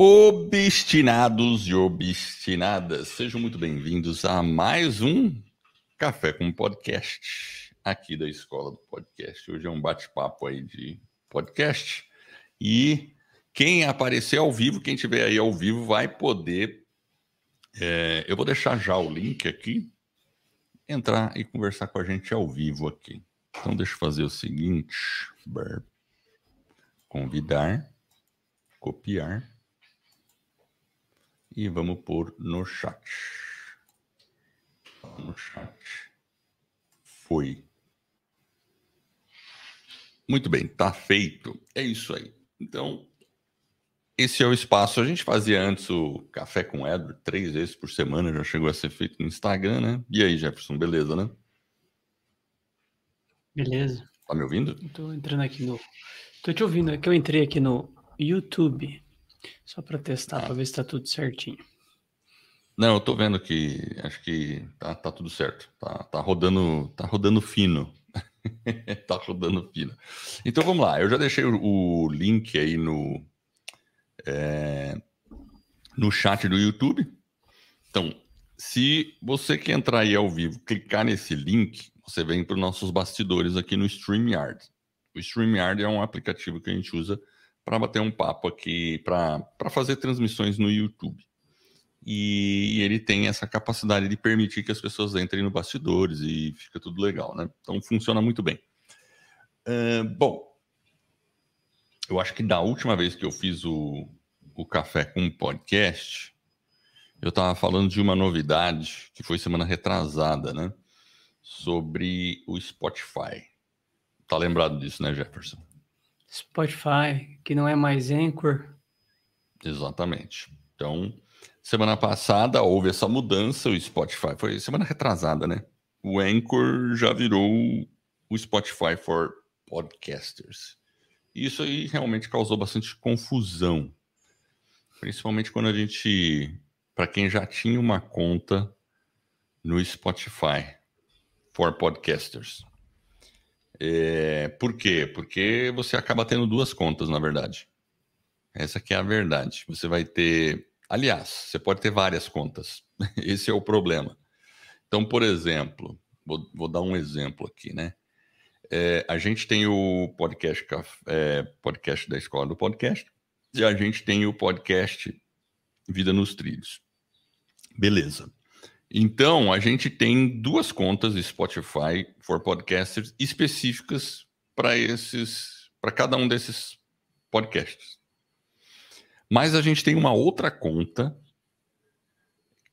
Obstinados e obstinadas, sejam muito bem-vindos a mais um Café com Podcast aqui da Escola do Podcast. Hoje é um bate-papo aí de podcast e quem aparecer ao vivo, quem tiver aí ao vivo, vai poder. É, eu vou deixar já o link aqui, entrar e conversar com a gente ao vivo aqui. Então, deixa eu fazer o seguinte: convidar, copiar e vamos pôr no chat. No chat. Foi. Muito bem, tá feito. É isso aí. Então, esse é o espaço. A gente fazia antes o café com Edward três vezes por semana, já chegou a ser feito no Instagram, né? E aí, Jefferson, beleza, né? Beleza. Tá me ouvindo? Tô entrando aqui no. Tô te ouvindo, é que eu entrei aqui no YouTube. Só para testar, ah. para ver se está tudo certinho. Não, eu tô vendo que acho que tá, tá tudo certo. Tá, tá rodando, tá rodando fino. tá rodando fino. Então vamos lá. Eu já deixei o, o link aí no é, no chat do YouTube. Então, se você que entrar aí ao vivo, clicar nesse link, você vem para os nossos bastidores aqui no StreamYard. O StreamYard é um aplicativo que a gente usa para bater um papo aqui, para fazer transmissões no YouTube. E, ele tem essa capacidade de permitir que as pessoas entrem no bastidores e fica tudo legal, né? Então funciona muito bem. Uh, bom, eu acho que da última vez que eu fiz o, o Café com podcast, eu estava falando de uma novidade que foi semana retrasada, né? Sobre o Spotify. Tá lembrado disso, né, Jefferson? Spotify, que não é mais Anchor. Exatamente. Então, semana passada houve essa mudança, o Spotify foi semana retrasada, né? O Anchor já virou o Spotify for Podcasters. Isso aí realmente causou bastante confusão. Principalmente quando a gente, para quem já tinha uma conta no Spotify for Podcasters. É, por quê? Porque você acaba tendo duas contas, na verdade. Essa que é a verdade. Você vai ter. Aliás, você pode ter várias contas. Esse é o problema. Então, por exemplo, vou, vou dar um exemplo aqui, né? É, a gente tem o podcast, é, podcast da Escola do Podcast e a gente tem o podcast Vida nos Trilhos. Beleza. Então, a gente tem duas contas Spotify for Podcasters específicas para esses, para cada um desses podcasts. Mas a gente tem uma outra conta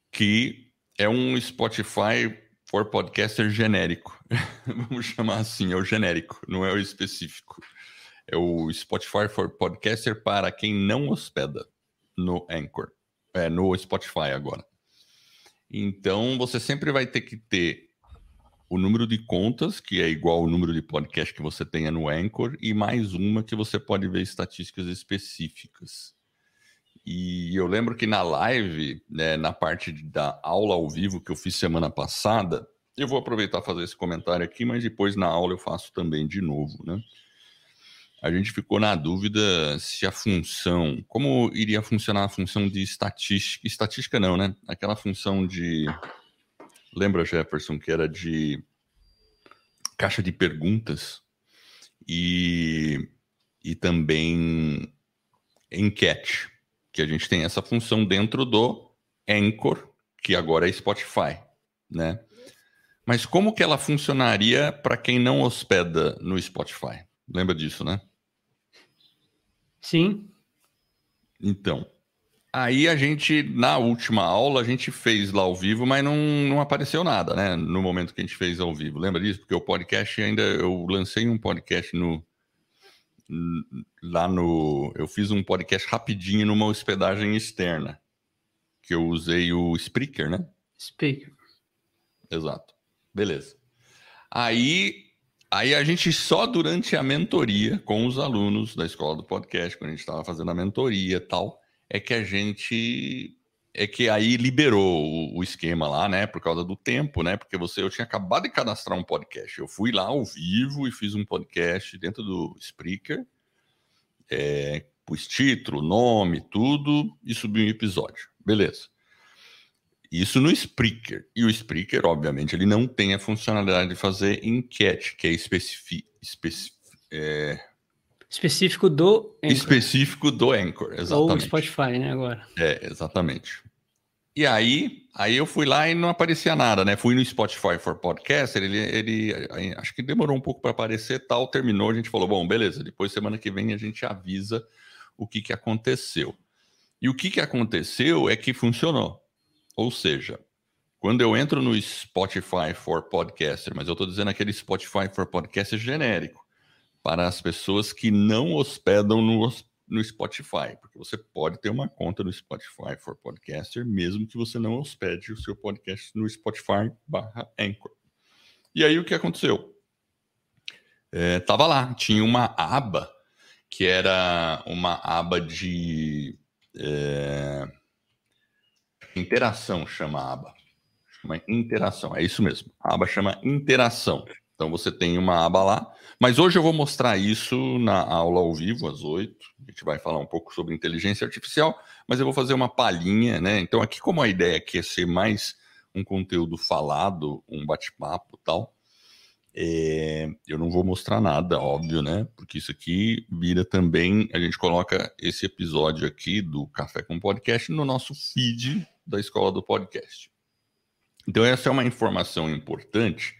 que é um Spotify for Podcaster genérico. Vamos chamar assim, é o genérico, não é o específico. É o Spotify for Podcaster para quem não hospeda no Anchor, é, no Spotify agora. Então, você sempre vai ter que ter o número de contas, que é igual ao número de podcast que você tenha no Anchor, e mais uma que você pode ver estatísticas específicas. E eu lembro que na live, né, na parte da aula ao vivo que eu fiz semana passada, eu vou aproveitar fazer esse comentário aqui, mas depois na aula eu faço também de novo, né? A gente ficou na dúvida se a função, como iria funcionar a função de estatística, estatística não, né? Aquela função de, lembra Jefferson, que era de caixa de perguntas e, e também enquete, que a gente tem essa função dentro do Anchor, que agora é Spotify, né? Mas como que ela funcionaria para quem não hospeda no Spotify? Lembra disso, né? Sim. Então, aí a gente, na última aula, a gente fez lá ao vivo, mas não, não apareceu nada, né? No momento que a gente fez ao vivo. Lembra disso? Porque o podcast ainda, eu lancei um podcast no. Lá no. Eu fiz um podcast rapidinho numa hospedagem externa. Que eu usei o Spreaker, né? Speaker. Exato. Beleza. Aí Aí a gente só durante a mentoria com os alunos da escola do podcast, quando a gente estava fazendo a mentoria tal, é que a gente é que aí liberou o, o, esquema lá, né, por causa do tempo, né, porque você eu tinha acabado de cadastrar um podcast, eu fui lá ao vivo e fiz um podcast dentro do Spreaker, é, pus título, nome, tudo e subi um episódio. Beleza. Isso no Spreaker. E o Spreaker, obviamente, ele não tem a funcionalidade de fazer enquete, que é, especifi especi é... específico do Anchor. Específico do Anchor, exatamente. Ou Spotify, né, agora. É, exatamente. E aí, aí eu fui lá e não aparecia nada, né? Fui no Spotify for Podcaster, ele, ele acho que demorou um pouco para aparecer, tal, terminou, a gente falou, bom, beleza, depois semana que vem a gente avisa o que, que aconteceu. E o que, que aconteceu é que funcionou. Ou seja, quando eu entro no Spotify for Podcaster, mas eu estou dizendo aquele Spotify for Podcaster genérico, para as pessoas que não hospedam no, no Spotify, porque você pode ter uma conta no Spotify for Podcaster, mesmo que você não hospede o seu podcast no Spotify barra Anchor. E aí o que aconteceu? É, tava lá, tinha uma aba que era uma aba de é, interação, chama a aba. Chama interação, é isso mesmo. A aba chama interação. Então você tem uma aba lá, mas hoje eu vou mostrar isso na aula ao vivo, às 8. A gente vai falar um pouco sobre inteligência artificial, mas eu vou fazer uma palhinha, né? Então, aqui, como a ideia aqui é ser mais um conteúdo falado, um bate-papo tal, é, eu não vou mostrar nada, óbvio, né? Porque isso aqui vira também. A gente coloca esse episódio aqui do Café com Podcast no nosso feed da Escola do Podcast. Então, essa é uma informação importante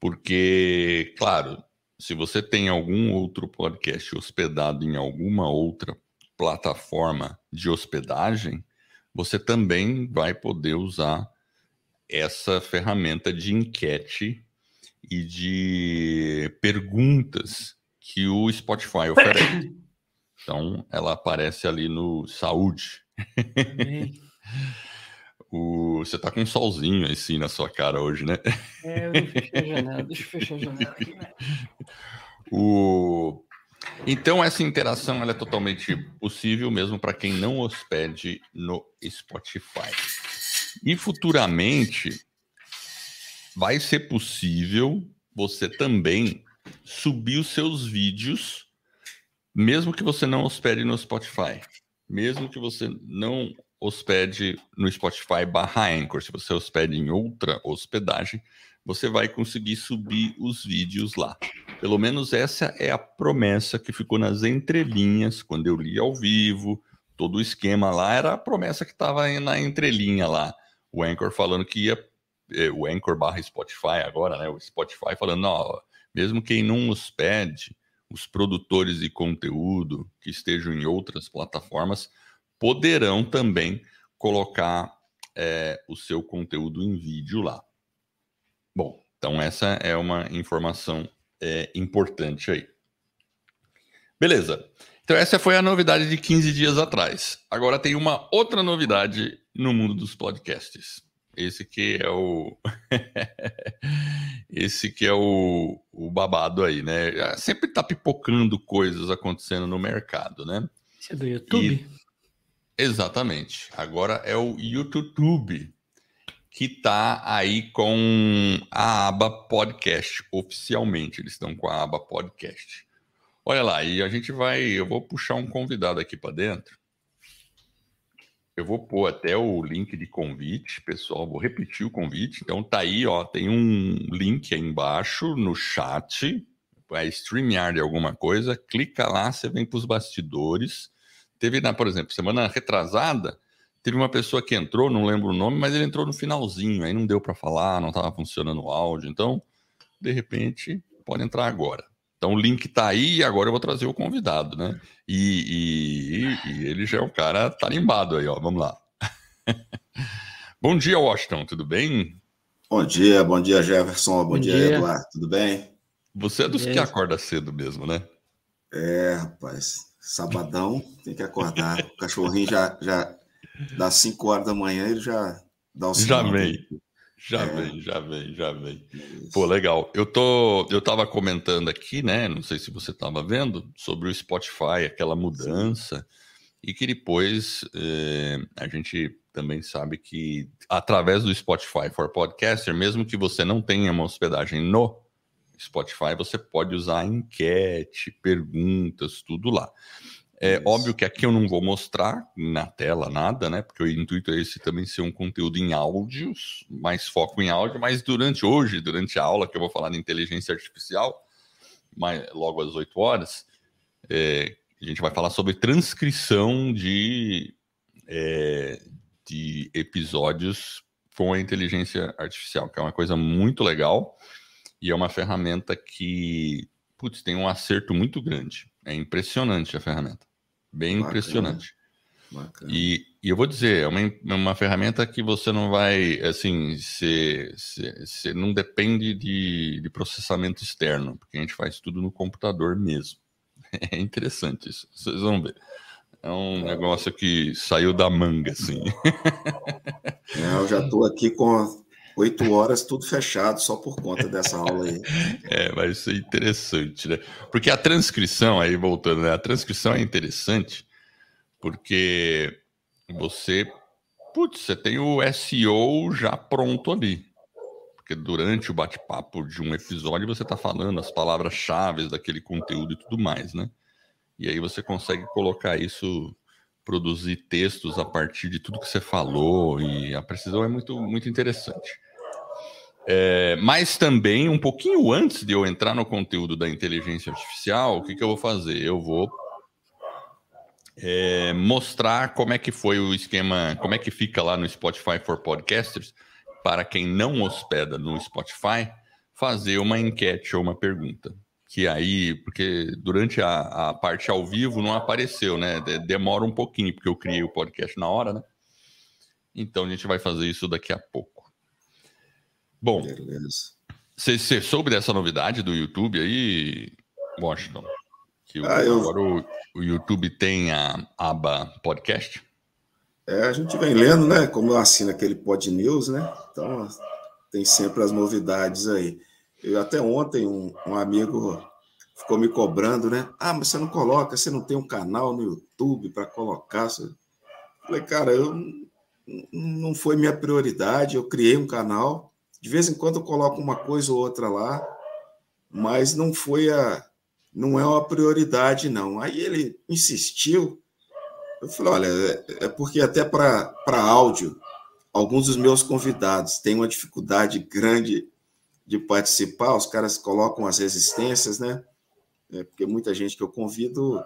porque, claro, se você tem algum outro podcast hospedado em alguma outra plataforma de hospedagem, você também vai poder usar essa ferramenta de enquete e de perguntas que o Spotify oferece. Então, ela aparece ali no Saúde. O... Você tá com um solzinho assim na sua cara hoje, né? É, eu não fechei a janela. Deixa eu fechar a janela aqui, né? O... Então, essa interação ela é totalmente possível mesmo para quem não hospede no Spotify. E futuramente vai ser possível você também subir os seus vídeos, mesmo que você não hospede no Spotify. Mesmo que você não hospede no Spotify barra Anchor. Se você hospede em outra hospedagem, você vai conseguir subir os vídeos lá. Pelo menos essa é a promessa que ficou nas entrelinhas quando eu li ao vivo. Todo o esquema lá era a promessa que estava na entrelinha lá. O Anchor falando que ia. É, o Anchor barra Spotify agora, né? O Spotify falando, não, mesmo quem não hospede, os produtores de conteúdo que estejam em outras plataformas poderão também colocar é, o seu conteúdo em vídeo lá. Bom, então essa é uma informação é, importante aí. Beleza. Então essa foi a novidade de 15 dias atrás. Agora tem uma outra novidade no mundo dos podcasts. Esse que é o esse que é o, o babado aí, né? Sempre tá pipocando coisas acontecendo no mercado, né? Isso é do YouTube? E Exatamente. Agora é o YouTube que está aí com a aba podcast oficialmente. Eles estão com a aba podcast. Olha lá, e a gente vai. Eu vou puxar um convidado aqui para dentro. Eu vou pôr até o link de convite, pessoal. Vou repetir o convite. Então tá aí, ó. Tem um link aí embaixo no chat. Vai streamear de alguma coisa. Clica lá, você vem para os bastidores Teve, na, por exemplo, semana retrasada, teve uma pessoa que entrou, não lembro o nome, mas ele entrou no finalzinho, aí não deu para falar, não estava funcionando o áudio. Então, de repente, pode entrar agora. Então o link está aí e agora eu vou trazer o convidado, né? E, e, e ele já é um cara tarimbado aí, ó. Vamos lá. bom dia, Washington, tudo bem? Bom dia, bom dia, Jefferson. Bom, bom dia, dia, Eduardo, tudo bem? Você é dos que acorda cedo mesmo, né? É, rapaz. Sabadão, tem que acordar. O cachorrinho já, já dá 5 horas da manhã, ele já dá o sinal. Já vem. Já é. vem, já vem, já vem. Isso. Pô, legal. Eu tô, eu tava comentando aqui, né? Não sei se você tava vendo sobre o Spotify, aquela mudança, Sim. e que depois eh, a gente também sabe que através do Spotify for Podcaster, mesmo que você não tenha uma hospedagem no Spotify, você pode usar enquete, perguntas, tudo lá. É Isso. óbvio que aqui eu não vou mostrar na tela nada, né? Porque o intuito é esse também ser um conteúdo em áudios, mais foco em áudio, mas durante hoje, durante a aula que eu vou falar de inteligência artificial, mais, logo às 8 horas, é, a gente vai falar sobre transcrição de, é, de episódios com a inteligência artificial, que é uma coisa muito legal e é uma ferramenta que, putz, tem um acerto muito grande. É impressionante a ferramenta. Bem Bacana. impressionante. Bacana. E, e, eu vou dizer, é uma, é uma ferramenta que você não vai, assim, você não depende de, de processamento externo, porque a gente faz tudo no computador mesmo. É interessante isso, vocês vão ver. É um negócio que saiu da manga, assim. É, eu já estou aqui com oito horas tudo fechado só por conta dessa aula aí. É, vai ser interessante, né? Porque a transcrição, aí voltando, né? A transcrição é interessante porque você, putz, você tem o SEO já pronto ali. Porque durante o bate-papo de um episódio você está falando as palavras-chave daquele conteúdo e tudo mais, né? E aí você consegue colocar isso, produzir textos a partir de tudo que você falou, e a precisão é muito, muito interessante. É, mas também, um pouquinho antes de eu entrar no conteúdo da inteligência artificial, o que, que eu vou fazer? Eu vou é, mostrar como é que foi o esquema, como é que fica lá no Spotify for Podcasters, para quem não hospeda no Spotify, fazer uma enquete ou uma pergunta que aí, porque durante a, a, parte ao vivo não apareceu, né? Demora um pouquinho, porque eu criei o podcast na hora, né? Então a gente vai fazer isso daqui a pouco. Bom, você soube dessa novidade do YouTube aí, Washington? Que ah, eu... agora o, o, YouTube tem a aba podcast? É, a gente vem lendo, né? Como eu assino aquele Pod News, né? Então tem sempre as novidades aí. Eu, até ontem, um, um amigo ficou me cobrando, né? Ah, mas você não coloca, você não tem um canal no YouTube para colocar. Eu falei, cara, eu não foi minha prioridade. Eu criei um canal. De vez em quando eu coloco uma coisa ou outra lá, mas não foi a. Não é uma prioridade, não. Aí ele insistiu. Eu falei, olha, é, é porque até para áudio, alguns dos meus convidados têm uma dificuldade grande de participar, os caras colocam as resistências, né? É, porque muita gente que eu convido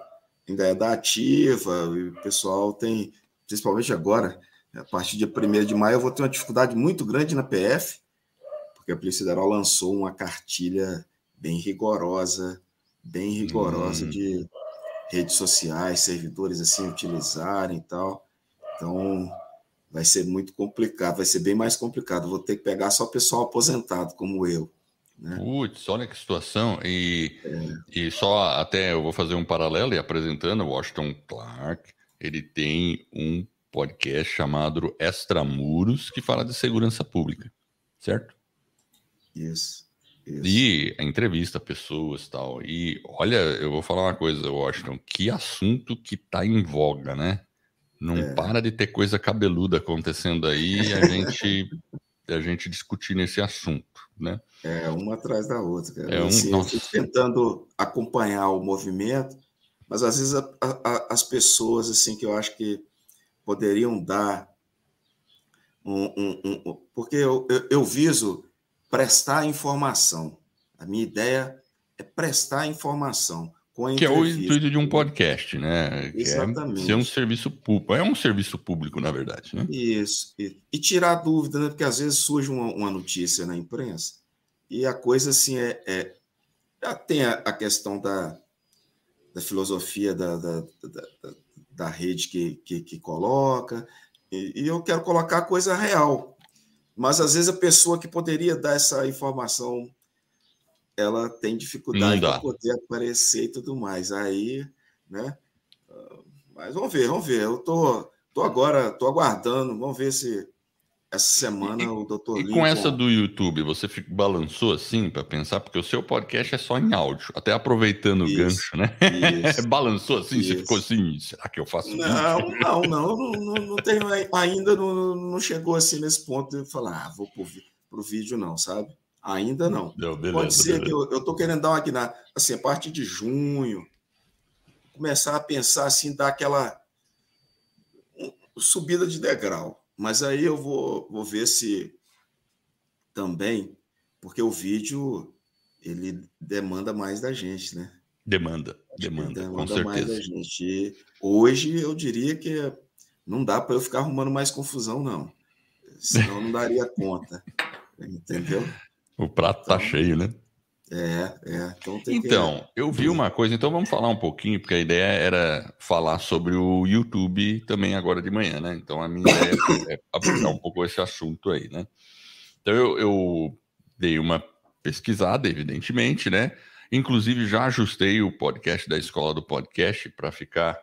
ainda é da ativa, e o pessoal tem, principalmente agora, a partir de 1 de maio, eu vou ter uma dificuldade muito grande na PF, porque a Polícia Federal lançou uma cartilha bem rigorosa, bem rigorosa hum. de redes sociais, servidores assim utilizarem e tal. Então, vai ser muito complicado, vai ser bem mais complicado. Vou ter que pegar só pessoal aposentado como eu. Né? Putz, olha que situação. E, é. e só até eu vou fazer um paralelo e apresentando o Washington Clark. Ele tem um podcast chamado Extramuros que fala de segurança pública, certo? Isso. Isso. E a entrevista pessoas tal. E olha, eu vou falar uma coisa, Washington, que assunto que tá em voga, né? Não é. para de ter coisa cabeluda acontecendo aí e a gente, a gente discutir nesse assunto, né? É, uma atrás da outra. Cara. É um, assim, eu fico tentando acompanhar o movimento, mas às vezes a, a, as pessoas assim que eu acho que poderiam dar um, um, um porque eu, eu, eu viso prestar informação. A minha ideia é prestar informação que é o intuito de um podcast, né? Exatamente. É ser um serviço público. É um serviço público, na verdade. Né? Isso. E, e tirar dúvida, né? Porque às vezes surge uma, uma, notícia na imprensa e a coisa assim é. é tem a, a, questão da, da filosofia da, da, da, da rede que, que, que coloca, e, e eu quero colocar a coisa real. Mas às vezes a pessoa que poderia dar essa informação ela tem dificuldade de poder aparecer e tudo mais. Aí, né? Ah, mas vamos ver, vamos ver. Eu tô, tô agora, tô aguardando. Vamos ver se essa semana e, o doutor E com essa do YouTube, você balançou assim para pensar, porque o seu podcast é só em áudio, até aproveitando isso, o gancho, né? Balançou assim, isso. você ficou assim, será que eu faço Não, não, não, não, não, tenho ainda, não, não chegou assim nesse ponto de falar, ah, vou pro, pro vídeo não, sabe? Ainda não. não beleza, Pode ser beleza. que eu estou querendo dar uma guinada. Assim, a partir de junho, começar a pensar assim, dar aquela subida de degrau. Mas aí eu vou, vou ver se também, porque o vídeo ele demanda mais da gente, né? Demanda, demanda, demanda com certeza. mais da gente. E hoje eu diria que não dá para eu ficar arrumando mais confusão, não. Senão não daria conta. Entendeu? O prato tá então, tá cheio, né? É, é. Então, então que... eu vi uma coisa, então vamos falar um pouquinho, porque a ideia era falar sobre o YouTube também agora de manhã, né? Então a minha ideia é abordar um pouco esse assunto aí, né? Então eu, eu dei uma pesquisada, evidentemente, né? Inclusive já ajustei o podcast da escola do podcast para ficar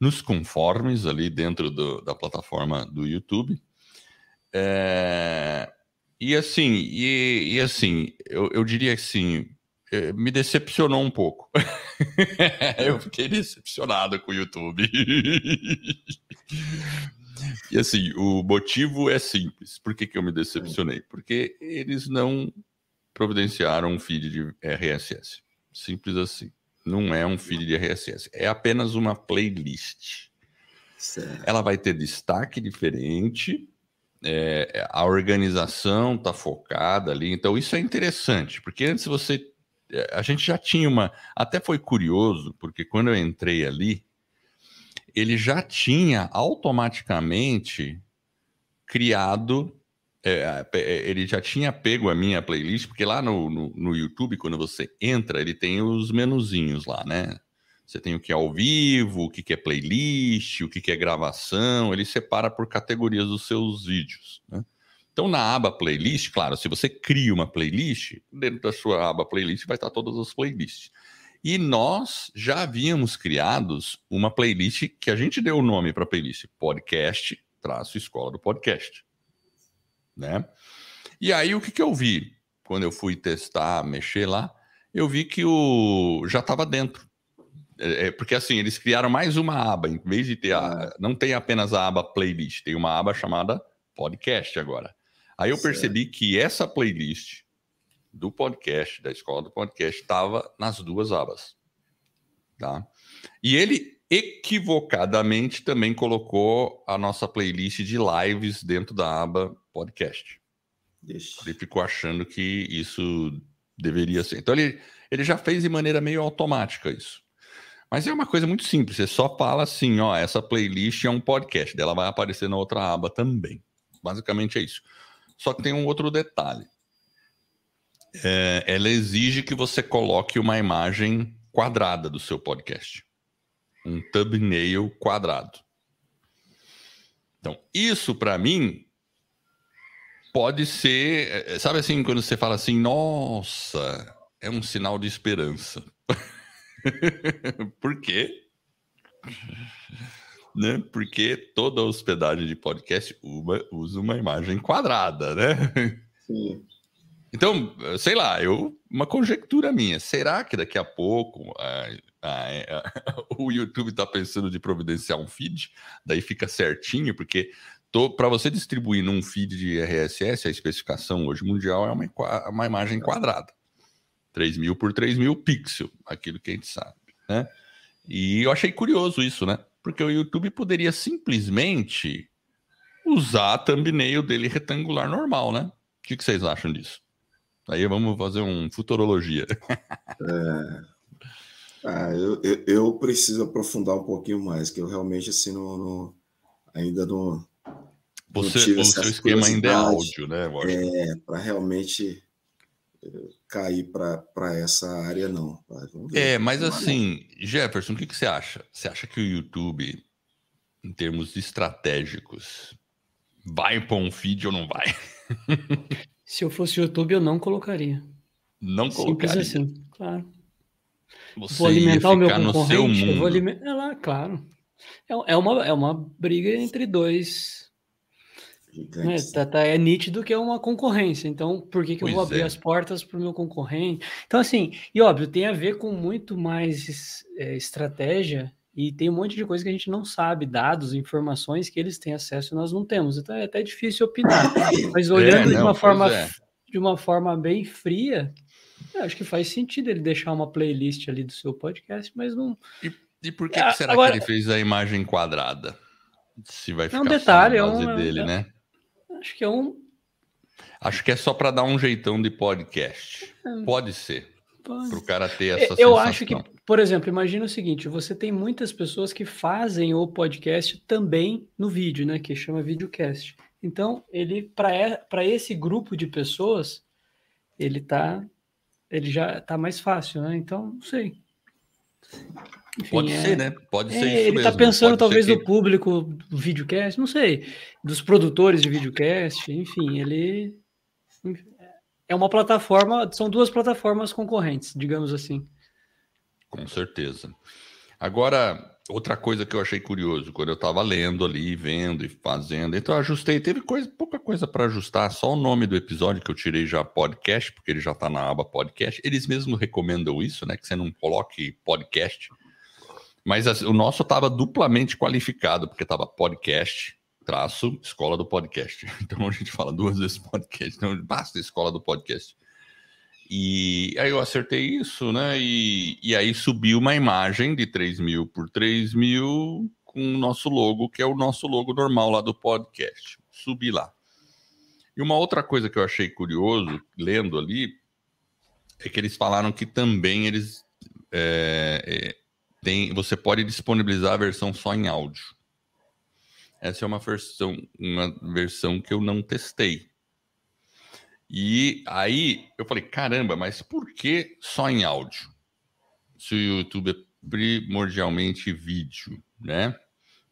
nos conformes ali dentro do, da plataforma do YouTube. É, e assim, e, e assim, eu, eu, diria assim, é, me decepcionou um pouco. eu fiquei decepcionado com o YouTube. e assim, o motivo é simples. Por que, que eu me decepcionei? Porque eles não providenciaram um feed de RSS. Simples assim. Não é um feed de RSS. É apenas uma playlist. Certo. Ela vai ter destaque diferente é, a organização está focada ali. Então, isso é interessante, porque antes você. É, a gente já tinha uma. Até foi curioso, porque quando eu entrei ali, ele já tinha automaticamente criado. É, é, ele já tinha pego a minha playlist, porque lá no, no, no YouTube, quando você entra, ele tem os menuzinhos lá, né? Você tem o que é ao vivo, o que é playlist, o que é gravação, ele separa por categorias os seus vídeos. Né? Então, na aba playlist, claro, se você cria uma playlist, dentro da sua aba playlist vai estar todas as playlists. E nós já havíamos criados uma playlist que a gente deu o nome para a playlist, podcast, traço escola do podcast. Né? E aí, o que, que eu vi? Quando eu fui testar, mexer lá, eu vi que o já estava dentro. É, é, porque assim, eles criaram mais uma aba, em vez de ter a. Ah. Não tem apenas a aba playlist, tem uma aba chamada podcast agora. Aí eu percebi que essa playlist do podcast, da escola do podcast, estava nas duas abas. Tá? E ele equivocadamente também colocou a nossa playlist de lives dentro da aba podcast. Ixi. Ele ficou achando que isso deveria ser. Então ele, ele já fez de maneira meio automática isso. Mas é uma coisa muito simples, você só fala assim, ó, essa playlist é um podcast, dela vai aparecer na outra aba também. Basicamente é isso. Só que tem um outro detalhe. É, ela exige que você coloque uma imagem quadrada do seu podcast. Um thumbnail quadrado. Então, isso para mim pode ser, é, sabe assim, quando você fala assim, nossa, é um sinal de esperança. Por quê? Né? Porque toda hospedagem de podcast usa uma imagem quadrada, né? Sim. Então, sei lá, eu uma conjectura minha. Será que daqui a pouco a, a, a, o YouTube está pensando de providenciar um feed? Daí fica certinho, porque para você distribuir num feed de RSS, a especificação hoje mundial é uma, uma imagem quadrada. 3 mil por 3 mil pixel, aquilo que a gente sabe, né? E eu achei curioso isso, né? Porque o YouTube poderia simplesmente usar a thumbnail dele retangular normal, né? O que, que vocês acham disso? Aí vamos fazer um futurologia. É... Ah, eu, eu, eu, preciso aprofundar um pouquinho mais, que eu realmente assim não, não ainda não. Você, não o seu esquema ainda é áudio, né? É, para realmente cair para essa área, não. É, mas assim, Jefferson, o que, que você acha? Você acha que o YouTube, em termos estratégicos, vai para um feed ou não vai? Se eu fosse YouTube, eu não colocaria. Não colocaria? Simples assim, claro. Você vou alimentar o meu concorrente, eu vou alimentar... É lá, claro. É, é, uma, é uma briga entre dois né? Tá, tá, é nítido que é uma concorrência. Então, por que, que eu vou abrir é. as portas para o meu concorrente? Então, assim, e óbvio, tem a ver com muito mais é, estratégia e tem um monte de coisa que a gente não sabe, dados, informações que eles têm acesso e nós não temos. Então é até difícil opinar. Mas é, olhando é, não, de uma forma é. de uma forma bem fria, acho que faz sentido ele deixar uma playlist ali do seu podcast, mas não. E E por que, que será Agora... que ele fez a imagem quadrada? Se vai ficar é um detalhe, é um, dele, é, né? Acho que é um. Acho que é só para dar um jeitão de podcast. É. Pode ser. Para o cara ter essa Eu sensação. acho que, por exemplo, imagina o seguinte: você tem muitas pessoas que fazem o podcast também no vídeo, né? Que chama videocast. Então, ele, para esse grupo de pessoas, ele tá. Ele já tá mais fácil, né? Então, não sei. Enfim, Pode é, ser, né? Pode é, ser Ele está pensando Pode talvez que... do público do videocast, não sei, dos produtores de videocast, enfim, ele é uma plataforma, são duas plataformas concorrentes, digamos assim. Com certeza. Agora, outra coisa que eu achei curioso, quando eu estava lendo ali, vendo e fazendo, então eu ajustei, teve coisa, pouca coisa para ajustar, só o nome do episódio que eu tirei já podcast, porque ele já está na aba podcast. Eles mesmos recomendam isso, né? Que você não coloque podcast mas assim, o nosso estava duplamente qualificado, porque estava podcast, traço, escola do podcast. Então a gente fala duas vezes podcast, então basta escola do podcast. E aí eu acertei isso, né? E, e aí subiu uma imagem de 3 mil por 3 mil com o nosso logo, que é o nosso logo normal lá do podcast. Subi lá. E uma outra coisa que eu achei curioso, lendo ali, é que eles falaram que também eles é, é, tem, você pode disponibilizar a versão só em áudio. Essa é uma versão, uma versão que eu não testei. E aí eu falei, caramba, mas por que só em áudio? Se o YouTube é primordialmente vídeo, né?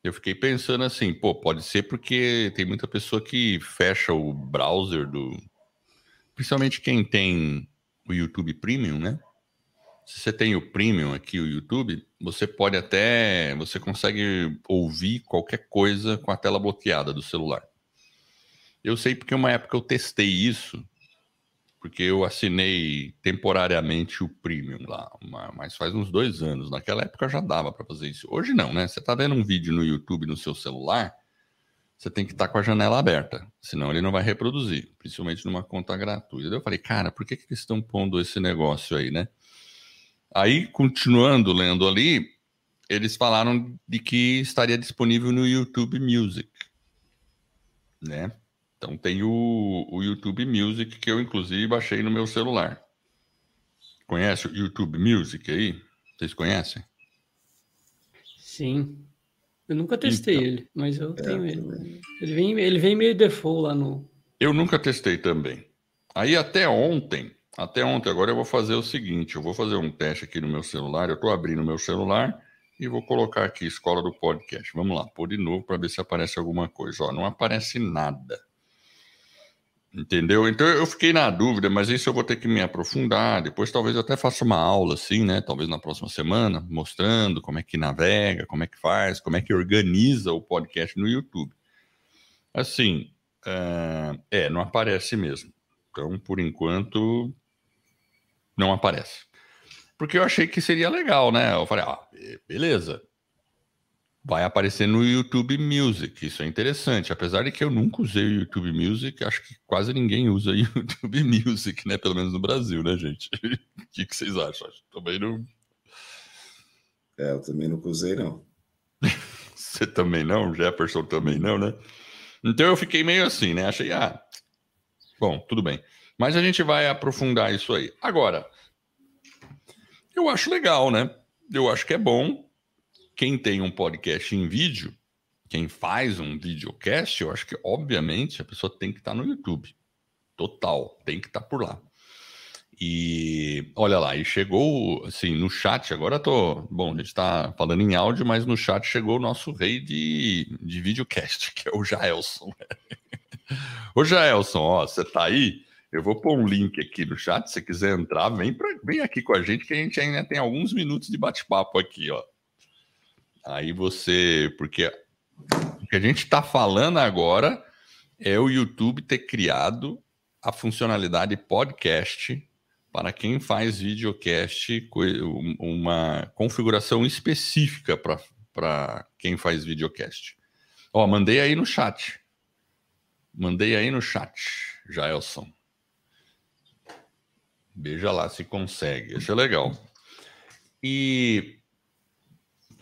Eu fiquei pensando assim, pô, pode ser porque tem muita pessoa que fecha o browser do. Principalmente quem tem o YouTube Premium, né? Se você tem o Premium aqui, o YouTube, você pode até. Você consegue ouvir qualquer coisa com a tela bloqueada do celular. Eu sei porque uma época eu testei isso, porque eu assinei temporariamente o Premium lá, mas faz uns dois anos. Naquela época já dava para fazer isso. Hoje não, né? Você está vendo um vídeo no YouTube no seu celular, você tem que estar tá com a janela aberta, senão ele não vai reproduzir, principalmente numa conta gratuita. Eu falei, cara, por que, que eles estão pondo esse negócio aí, né? Aí, continuando lendo ali, eles falaram de que estaria disponível no YouTube Music, né? Então tem o, o YouTube Music que eu inclusive baixei no meu celular. Conhece o YouTube Music aí? Vocês conhecem? Sim. Eu nunca testei então, ele, mas eu é, tenho ele. Ele vem, ele vem meio default lá no. Eu nunca testei também. Aí até ontem até ontem, agora eu vou fazer o seguinte: eu vou fazer um teste aqui no meu celular. Eu estou abrindo o meu celular e vou colocar aqui Escola do Podcast. Vamos lá, pôr de novo para ver se aparece alguma coisa. Ó, não aparece nada. Entendeu? Então eu fiquei na dúvida, mas isso eu vou ter que me aprofundar. Depois talvez eu até faça uma aula assim, né? Talvez na próxima semana, mostrando como é que navega, como é que faz, como é que organiza o podcast no YouTube. Assim, é, é não aparece mesmo. Então, por enquanto, não aparece. Porque eu achei que seria legal, né? Eu falei, ah, beleza. Vai aparecer no YouTube Music, isso é interessante. Apesar de que eu nunca usei o YouTube Music, acho que quase ninguém usa YouTube Music, né? Pelo menos no Brasil, né, gente? o que, que vocês acham? Também não. É, eu também nunca usei, não. Você também não? Jefferson também não, né? Então eu fiquei meio assim, né? Achei, ah, bom, tudo bem. Mas a gente vai aprofundar isso aí. Agora, eu acho legal, né? Eu acho que é bom. Quem tem um podcast em vídeo, quem faz um videocast, eu acho que, obviamente, a pessoa tem que estar no YouTube. Total, tem que estar por lá. E olha lá, e chegou assim no chat. Agora tô. Bom, a gente está falando em áudio, mas no chat chegou o nosso rei de, de videocast, que é o Jaelson. Ô Jaelson, ó, você tá aí? Eu vou pôr um link aqui no chat, se você quiser entrar, vem, pra, vem aqui com a gente, que a gente ainda tem alguns minutos de bate-papo aqui, ó. Aí você, porque o que a gente está falando agora é o YouTube ter criado a funcionalidade podcast para quem faz videocast, uma configuração específica para quem faz videocast. Ó, mandei aí no chat. Mandei aí no chat, Jaelson. Veja lá se consegue. Isso é legal. E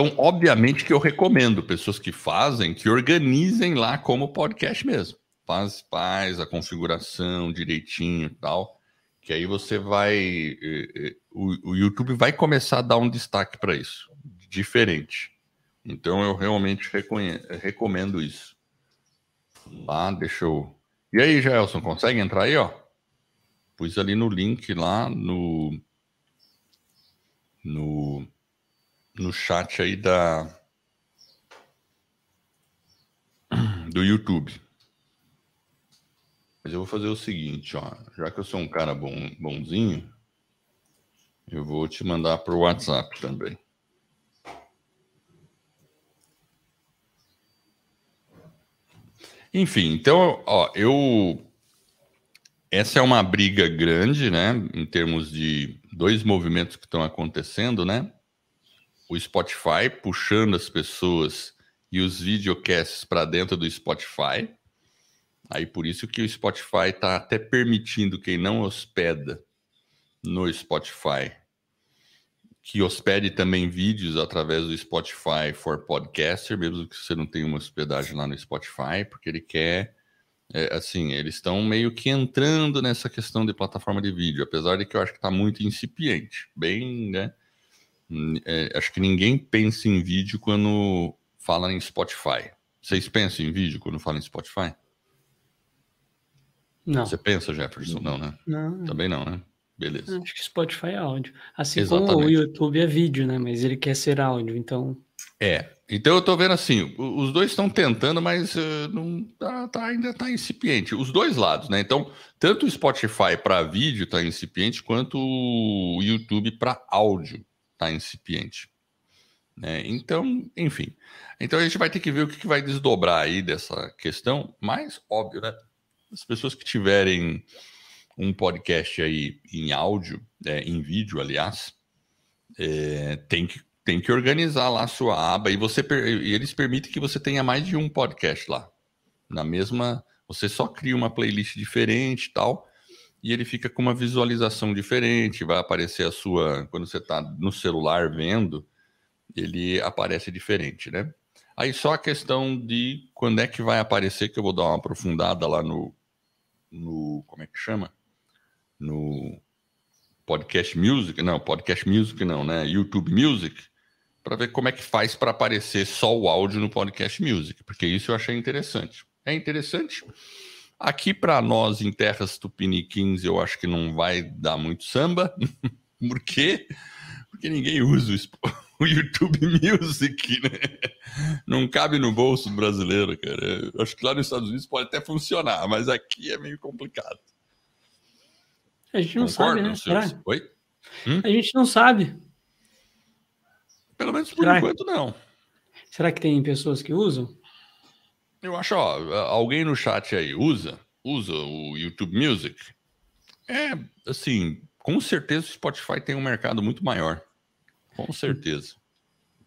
Então, obviamente que eu recomendo pessoas que fazem, que organizem lá como podcast mesmo. Faz, faz a configuração direitinho e tal, que aí você vai. Eh, eh, o, o YouTube vai começar a dar um destaque para isso, diferente. Então, eu realmente recomendo isso. Lá, deixa eu. E aí, Jaelson, consegue entrar aí, ó? Pus ali no link lá no. No no chat aí da do YouTube. Mas eu vou fazer o seguinte, ó, já que eu sou um cara bom, bonzinho, eu vou te mandar para o WhatsApp também. Enfim, então, ó, eu essa é uma briga grande, né, em termos de dois movimentos que estão acontecendo, né? O Spotify puxando as pessoas e os videocasts para dentro do Spotify. Aí por isso que o Spotify está até permitindo quem não hospeda no Spotify que hospede também vídeos através do Spotify for Podcaster, mesmo que você não tenha uma hospedagem lá no Spotify, porque ele quer, é, assim, eles estão meio que entrando nessa questão de plataforma de vídeo, apesar de que eu acho que está muito incipiente, bem, né? É, acho que ninguém pensa em vídeo quando fala em Spotify. Vocês pensam em vídeo quando falam em Spotify? Não. Você pensa, Jefferson? Não, né? Não. Também não, né? Beleza. Acho que Spotify é áudio. Assim Exatamente. como o YouTube é vídeo, né? Mas ele quer ser áudio, então. É. Então eu tô vendo assim, os dois estão tentando, mas uh, não tá, tá, ainda tá incipiente. Os dois lados, né? Então, tanto o Spotify para vídeo tá incipiente, quanto o YouTube para áudio está incipiente. Né? Então, enfim. Então a gente vai ter que ver o que, que vai desdobrar aí dessa questão, mas óbvio, né? As pessoas que tiverem um podcast aí em áudio, é, em vídeo, aliás, é, tem, que, tem que organizar lá a sua aba e você e eles permitem que você tenha mais de um podcast lá. Na mesma. Você só cria uma playlist diferente e tal e ele fica com uma visualização diferente, vai aparecer a sua. Quando você está no celular vendo, ele aparece diferente, né? Aí só a questão de quando é que vai aparecer, que eu vou dar uma aprofundada lá no. no como é que chama? No Podcast Music, não, Podcast Music não, né? YouTube Music, para ver como é que faz para aparecer só o áudio no Podcast Music, porque isso eu achei interessante. É interessante Aqui para nós em terras tupiniquins eu acho que não vai dar muito samba. Por quê? Porque ninguém usa o YouTube Music, né? Não cabe no bolso brasileiro, cara. Eu acho que lá nos Estados Unidos pode até funcionar, mas aqui é meio complicado. A gente não Concordo, sabe, né? Oi? Hum? A gente não sabe. Pelo menos por Será enquanto, não. Será que tem pessoas que usam? Eu acho, ó, alguém no chat aí usa, usa o YouTube Music. É, assim, com certeza o Spotify tem um mercado muito maior. Com certeza.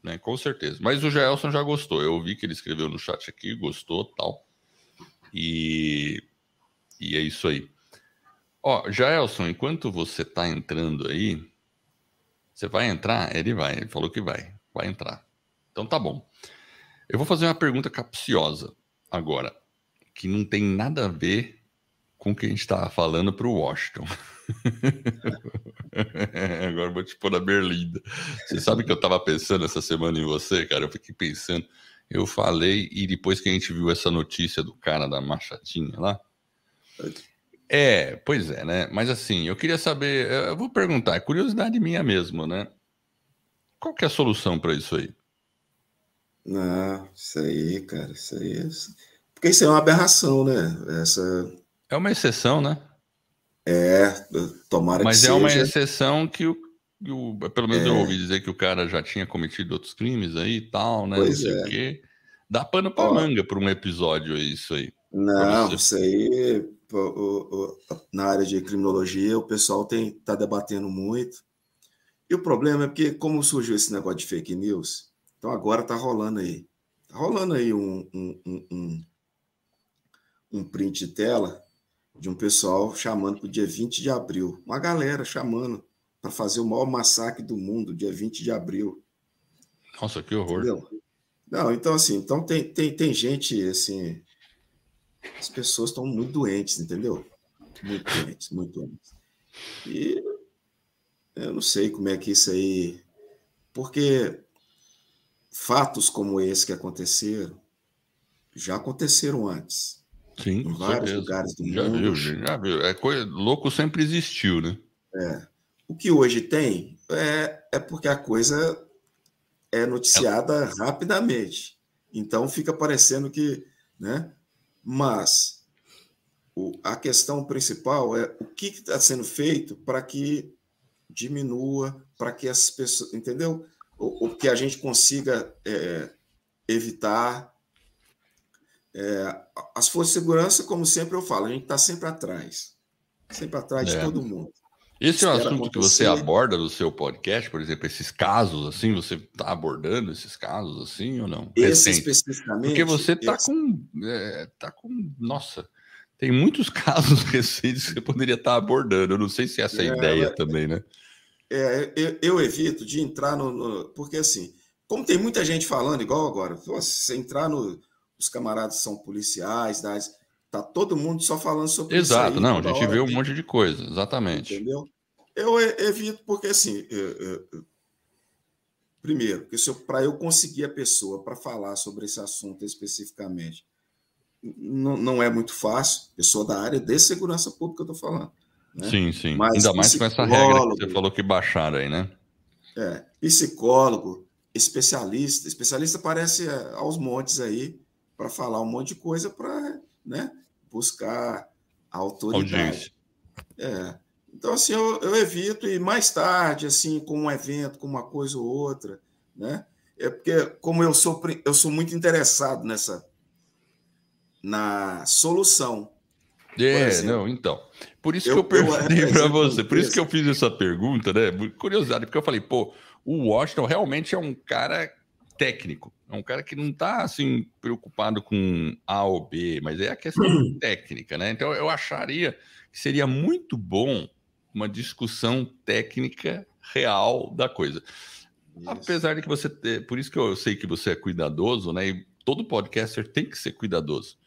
Né? Com certeza. Mas o Jaelson já gostou. Eu vi que ele escreveu no chat aqui, gostou tal. E, e é isso aí. Ó, Jaelson, enquanto você tá entrando aí, você vai entrar? Ele vai, ele falou que vai. Vai entrar. Então tá bom. Eu vou fazer uma pergunta capciosa agora, que não tem nada a ver com o que a gente estava falando para o Washington. agora vou te pôr na berlinda. Você sabe que eu estava pensando essa semana em você, cara? Eu fiquei pensando. Eu falei, e depois que a gente viu essa notícia do cara da machatinha lá. É, pois é, né? Mas assim, eu queria saber, eu vou perguntar, é curiosidade minha mesmo, né? Qual que é a solução para isso aí? Não, isso aí, cara, isso aí. É... Porque isso é uma aberração, né? Essa... É uma exceção, né? É, tomara Mas que é seja. uma exceção que o, o pelo menos é. eu ouvi dizer que o cara já tinha cometido outros crimes aí e tal, né? Pois não sei é. o quê. Dá pano pra Ó, manga por um episódio isso aí. Não, isso aí, na área de criminologia, o pessoal tem tá debatendo muito. E o problema é porque, como surgiu esse negócio de fake news, então agora está rolando aí. Está rolando aí um, um, um, um, print de tela de um pessoal chamando para o dia 20 de abril. Uma galera chamando para fazer o maior massacre do mundo, dia 20 de abril. Nossa, que horror. Entendeu? Não, então assim, então tem, tem, tem gente assim. As pessoas estão muito doentes, entendeu? Muito doentes, muito doentes. E eu não sei como é que isso aí. Porque fatos como esse que aconteceram já aconteceram antes. Sim, em vários certeza. lugares do já mundo. Viu, já viu. É coisa, louco sempre existiu, né? É. O que hoje tem é, é porque a coisa é noticiada é. rapidamente. Então fica parecendo que. Né? Mas o, a questão principal é o que está sendo feito para que diminua, para que as pessoas. Entendeu? O, o que a gente consiga é, evitar. É, as forças de segurança, como sempre eu falo, a gente está sempre atrás sempre atrás de é. todo mundo. Esse é um assunto acontecer. que você aborda no seu podcast, por exemplo, esses casos assim, você está abordando esses casos assim ou não? Esse Recente. especificamente. Porque você está com, é, tá com, nossa, tem muitos casos recentes que você poderia estar tá abordando. Eu não sei se essa é a é, ideia também, né? É, eu, eu, evito de entrar no, no, porque assim, como tem muita gente falando igual agora, você entrar no, os camaradas são policiais, das Tá todo mundo só falando sobre Exato, isso. Exato, não, a gente vê um monte de coisa, exatamente. Entendeu? Eu evito porque, assim, eu, eu, primeiro, para eu conseguir a pessoa para falar sobre esse assunto especificamente, não, não é muito fácil, pessoa da área de segurança pública eu estou falando. Né? Sim, sim. Mas Ainda mais com essa regra que você falou que baixaram aí, né? É, psicólogo, especialista, especialista aparece é, aos montes aí para falar um monte de coisa para né, buscar a autoridade. É. Então, assim, eu, eu, evito, e mais tarde, assim, com um evento, com uma coisa ou outra, né? É porque, como eu sou, eu sou muito interessado nessa, na solução. É, exemplo, não, então. Por isso eu, que eu perguntei para você, por isso que eu fiz essa pergunta, né? Curiosidade, porque eu falei, pô, o Washington realmente é um cara técnico. É um cara que não está assim preocupado com A ou B, mas é a questão técnica, né? Então eu acharia que seria muito bom uma discussão técnica real da coisa. Isso. Apesar de que você, por isso que eu sei que você é cuidadoso, né? E todo podcaster tem que ser cuidadoso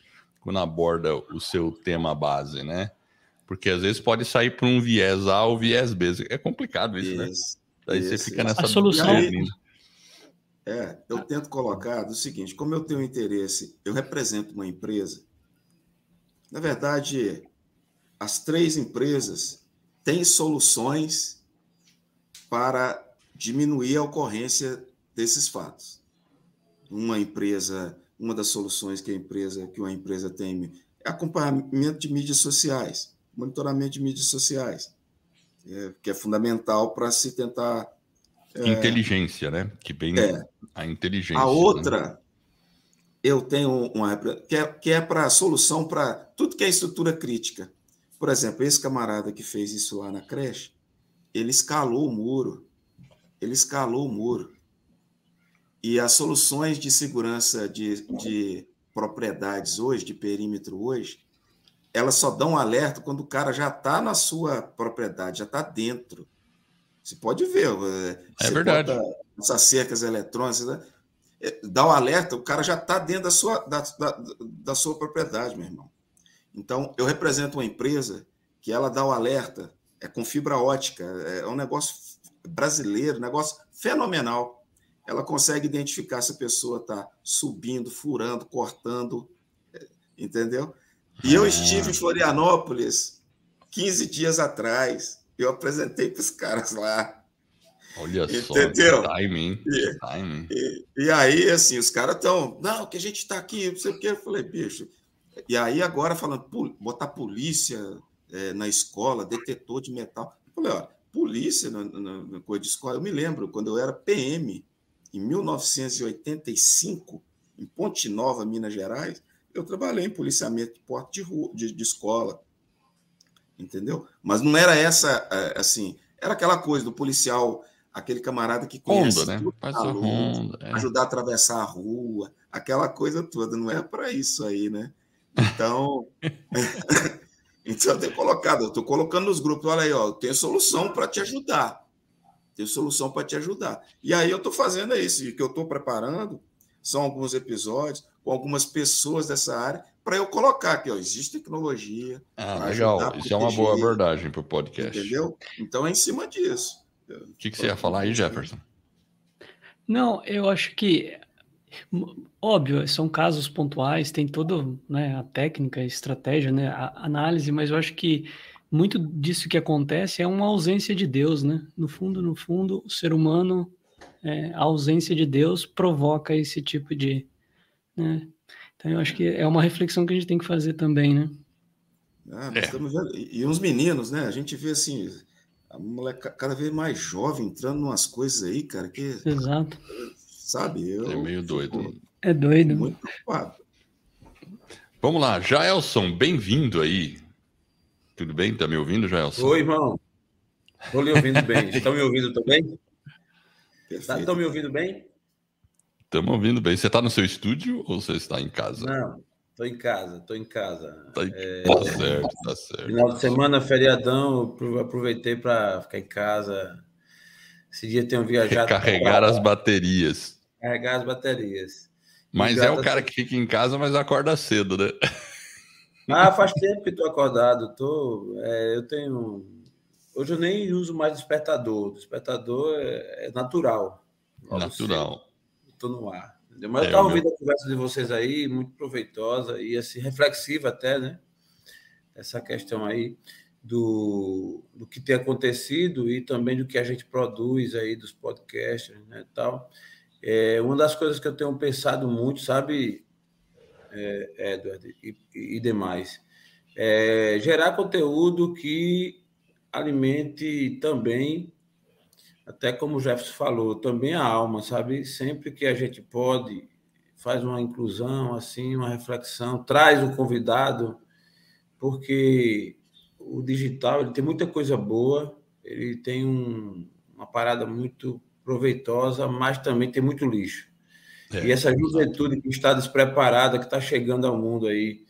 quando aborda o seu tema base, né? Porque às vezes pode sair por um viés A ou viés B. É complicado isso, né? isso né? Daí isso, você fica nessa a solução. É, eu tento colocar do seguinte: como eu tenho interesse, eu represento uma empresa. Na verdade, as três empresas têm soluções para diminuir a ocorrência desses fatos. Uma empresa, uma das soluções que a empresa que uma empresa tem é acompanhamento de mídias sociais, monitoramento de mídias sociais, é, que é fundamental para se tentar é. Inteligência, né? Que bem é. a inteligência. A né? outra, né? eu tenho uma que é, que é para solução para tudo que é estrutura crítica. Por exemplo, esse camarada que fez isso lá na creche, ele escalou o muro. Ele escalou o muro. E as soluções de segurança de, de propriedades hoje, de perímetro hoje, elas só dão alerta quando o cara já está na sua propriedade, já está dentro. Você pode ver. É verdade. Essas cercas eletrônicas, né? É, dá o um alerta, o cara já está dentro da sua, da, da, da, sua propriedade, meu irmão. Então, eu represento uma empresa que ela dá o alerta, é com fibra ótica, é um negócio brasileiro, negócio fenomenal. Ela consegue identificar se a pessoa está subindo, furando, cortando, é, entendeu? E eu estive em Florianópolis 15 dias atrás eu apresentei para os caras lá. Olha Entendeu? só, timing. E, timing. E, e, aí, assim, os caras estão, não, que a gente está aqui, não sei o que. Eu falei, bicho. E aí, agora, falando, botar polícia é, na escola, detetor de metal. Eu falei, ó, polícia na, na, na coisa de escola. Eu me lembro, quando eu era PM, em 1985, em Ponte Nova, Minas Gerais, eu trabalhei em policiamento de porta de, rua, de, de escola entendeu? Mas não era essa, é, assim, era aquela coisa do policial, aquele camarada que conhece Honda, né? Honda, é. ajudar a atravessar a rua, aquela coisa toda, não é para isso aí, né? Então, então eu tenho colocado, eu estou colocando nos grupos, olha aí, ó, eu tenho solução para te ajudar. Tem solução para te ajudar. E aí eu estou fazendo isso, que eu estou preparando são alguns episódios com algumas pessoas dessa área para eu colocar aqui, ó, existe tecnologia. Ah, legal. Isso é uma boa abordagem para o podcast. Entendeu? Então é em cima disso. O que, que você ia falar aí, Jefferson? Não, eu acho que óbvio, são casos pontuais, tem toda né, a técnica, a estratégia, né, a análise, mas eu acho que muito disso que acontece é uma ausência de Deus, né? No fundo, no fundo, o ser humano, é, a ausência de Deus provoca esse tipo de, né? Então eu acho que é uma reflexão que a gente tem que fazer também, né? Ah, é. vendo, e uns meninos, né? A gente vê assim, a moleque cada vez mais jovem entrando em umas coisas aí, cara, que. Exato. Sabe? Eu, é meio doido. é doido. Muito preocupado. Vamos lá, Jaelson, bem-vindo aí. Tudo bem? Tá me ouvindo, Jaelson? Oi, irmão. Estou lhe ouvindo bem. Estão me ouvindo também? Estão me ouvindo bem? Estamos ouvindo bem. Você está no seu estúdio ou você está em casa? Não, estou em casa, estou em casa. Tá, é... tá, certo, tá certo. Final de semana, feriadão, aproveitei para ficar em casa. Esse dia tenho viajado. Carregar as baterias. Carregar as baterias. Mas é o cara que fica em casa, mas acorda cedo, né? Ah, faz tempo que estou acordado. Tô, é, eu tenho. Hoje eu nem uso mais despertador. despertador é, é natural. Natural estou no ar. Entendeu? Mas é, eu estava ouvindo meu... a conversa de vocês aí, muito proveitosa e assim, reflexiva até, né? Essa questão aí do, do que tem acontecido e também do que a gente produz aí dos podcasts, né, tal. É, uma das coisas que eu tenho pensado muito, sabe, é, Edward e, e demais, é gerar conteúdo que alimente também até como o Jefferson falou, também a alma, sabe? Sempre que a gente pode, faz uma inclusão, assim, uma reflexão, traz o convidado, porque o digital ele tem muita coisa boa, ele tem um, uma parada muito proveitosa, mas também tem muito lixo. É, e essa juventude que está despreparada, que está chegando ao mundo aí,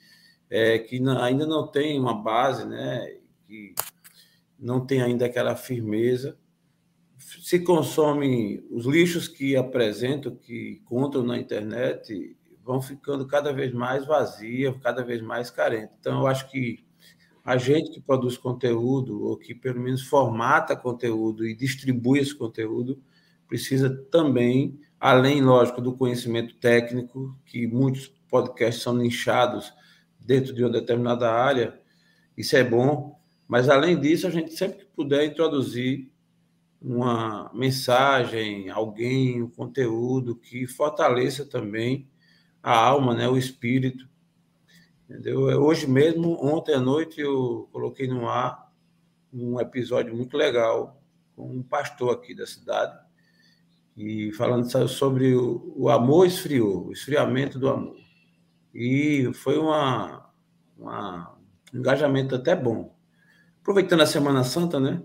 é, que não, ainda não tem uma base, né? Que não tem ainda aquela firmeza, se consome os lixos que apresentam, que contam na internet, vão ficando cada vez mais vazios, cada vez mais carentes. Então, eu acho que a gente que produz conteúdo, ou que pelo menos formata conteúdo e distribui esse conteúdo, precisa também, além, lógico, do conhecimento técnico, que muitos podcasts são nichados dentro de uma determinada área, isso é bom, mas além disso, a gente sempre que puder introduzir uma mensagem, alguém, um conteúdo que fortaleça também a alma, né, o espírito. Entendeu? Hoje mesmo, ontem à noite, eu coloquei no ar um episódio muito legal com um pastor aqui da cidade, e falando sobre o, amor esfriou, o esfriamento do amor. E foi uma, uma, um engajamento até bom. Aproveitando a Semana Santa, né?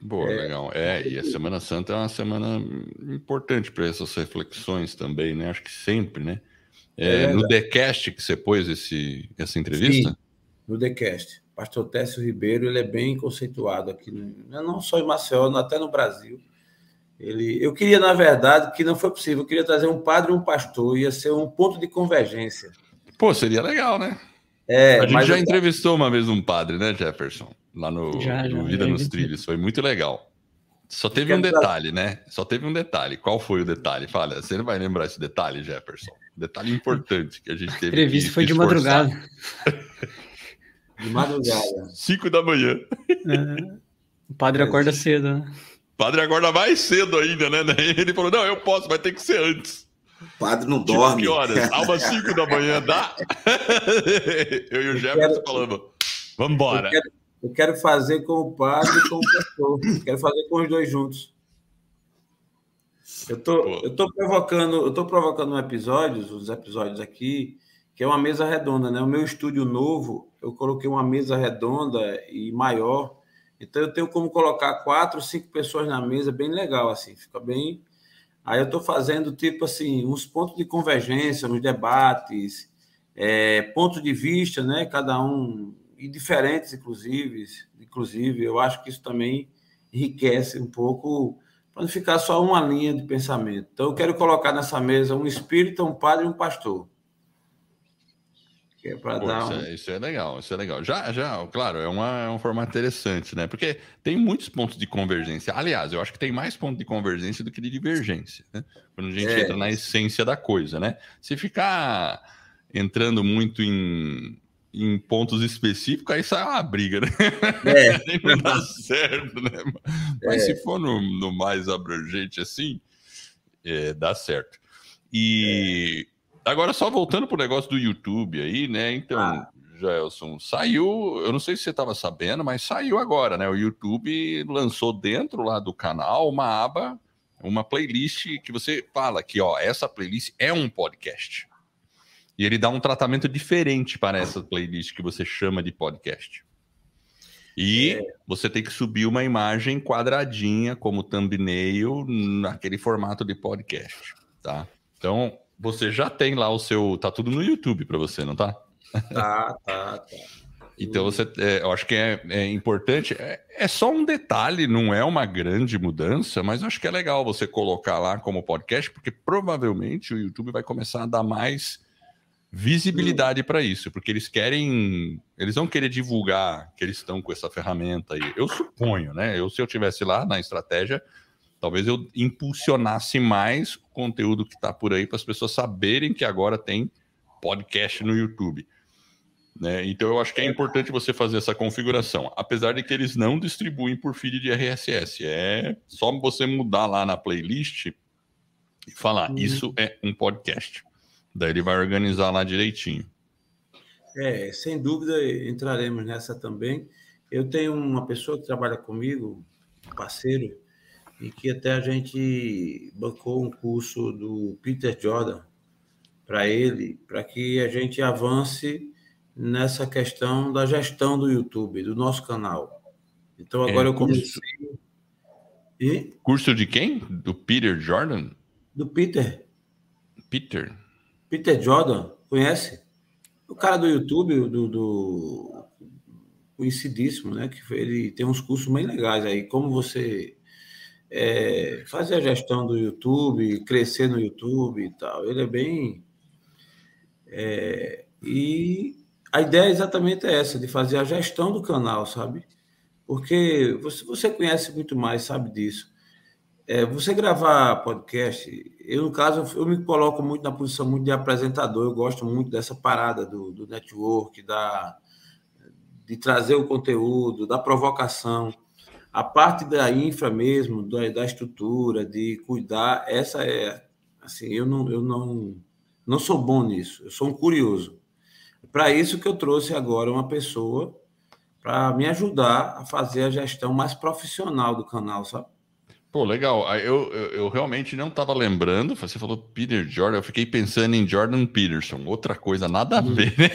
Boa, é, legal. É, e a Semana Santa é uma semana importante para essas reflexões também, né? Acho que sempre, né? É, é no TheCast que você pôs esse, essa entrevista? Sim, no TheCast. Pastor Técio Ribeiro, ele é bem conceituado aqui, não só em Maceió, até no Brasil. Ele, eu queria, na verdade, que não foi possível, eu queria trazer um padre e um pastor, ia ser um ponto de convergência. Pô, seria legal, né? É, a gente já eu... entrevistou uma vez um padre, né, Jefferson? Lá no, já, no já, Vida nos Trilhos. Foi muito legal. Só teve um detalhe, né? Só teve um detalhe. Qual foi o detalhe? Fala, você não vai lembrar esse detalhe, Jefferson? Detalhe importante que a gente teve. A entrevista foi de madrugada. De madrugada. Cinco da manhã. É, o padre acorda cedo, né? Padre acorda mais cedo ainda, né? Ele falou: não, eu posso, vai ter que ser antes. O padre não tipo, dorme. Que horas? Às 5 da manhã dá? eu e o Jefferson falamos: vamos embora. Eu quero, eu quero fazer com o padre e com o pastor. quero fazer com os dois juntos. Eu tô, eu tô provocando, eu tô provocando um episódio, os episódios aqui, que é uma mesa redonda, né? O meu estúdio novo, eu coloquei uma mesa redonda e maior, então eu tenho como colocar quatro, cinco pessoas na mesa, bem legal assim, fica bem Aí eu estou fazendo, tipo assim, uns pontos de convergência nos debates, é, pontos de vista, né? Cada um, e diferentes, inclusive, inclusive, eu acho que isso também enriquece um pouco, para não ficar só uma linha de pensamento. Então, eu quero colocar nessa mesa um espírita, um padre e um pastor. É Pô, isso, um... é, isso, é, legal, isso é legal. Já, já, claro, é, uma, é um formato interessante, né? Porque tem muitos pontos de convergência. Aliás, eu acho que tem mais pontos de convergência do que de divergência, né? Quando a gente é. entra na essência da coisa, né? Se ficar entrando muito em, em pontos específicos, aí sai uma briga, né? É. não dá certo, né? Mas é. se for no, no, mais abrangente assim, é, dá certo. E é. Agora, só voltando para o negócio do YouTube aí, né? Então, ah. Gelson, saiu, eu não sei se você estava sabendo, mas saiu agora, né? O YouTube lançou dentro lá do canal uma aba, uma playlist que você fala que, ó, essa playlist é um podcast. E ele dá um tratamento diferente para essa playlist que você chama de podcast. E é. você tem que subir uma imagem quadradinha como thumbnail naquele formato de podcast, tá? Então, você já tem lá o seu, tá tudo no YouTube para você, não tá? Tá, tá, tá. Então você, é, eu acho que é, é importante. É, é, só um detalhe, não é uma grande mudança, mas eu acho que é legal você colocar lá como podcast, porque provavelmente o YouTube vai começar a dar mais visibilidade para isso, porque eles querem, eles vão querer divulgar que eles estão com essa ferramenta aí. Eu suponho, né? Eu se eu tivesse lá na estratégia, talvez eu impulsionasse mais o conteúdo que está por aí para as pessoas saberem que agora tem podcast no YouTube. Né? Então eu acho que é importante você fazer essa configuração, apesar de que eles não distribuem por feed de RSS. É só você mudar lá na playlist e falar: uhum. isso é um podcast. Daí ele vai organizar lá direitinho. É, sem dúvida entraremos nessa também. Eu tenho uma pessoa que trabalha comigo, parceiro, e que até a gente bancou um curso do Peter Jordan para ele, para que a gente avance nessa questão da gestão do YouTube, do nosso canal. Então agora é, eu comecei. E... Curso de quem? Do Peter Jordan? Do Peter. Peter. Peter Jordan, conhece? O cara do YouTube, do, do conhecidíssimo, né? Que ele tem uns cursos bem legais aí, como você é, fazer a gestão do YouTube, crescer no YouTube e tal. Ele é bem. É, e a ideia exatamente é essa, de fazer a gestão do canal, sabe? Porque você, você conhece muito mais, sabe disso. É, você gravar podcast, eu, no caso, eu me coloco muito na posição muito de apresentador, eu gosto muito dessa parada do, do network, da, de trazer o conteúdo, da provocação. A parte da infra mesmo, da, da estrutura, de cuidar, essa é, assim, eu não, eu não, não sou bom nisso, eu sou um curioso. Para isso que eu trouxe agora uma pessoa para me ajudar a fazer a gestão mais profissional do canal, sabe? Pô, legal. Eu, eu, eu realmente não estava lembrando. Você falou Peter Jordan, eu fiquei pensando em Jordan Peterson. Outra coisa, nada a hum. ver, né?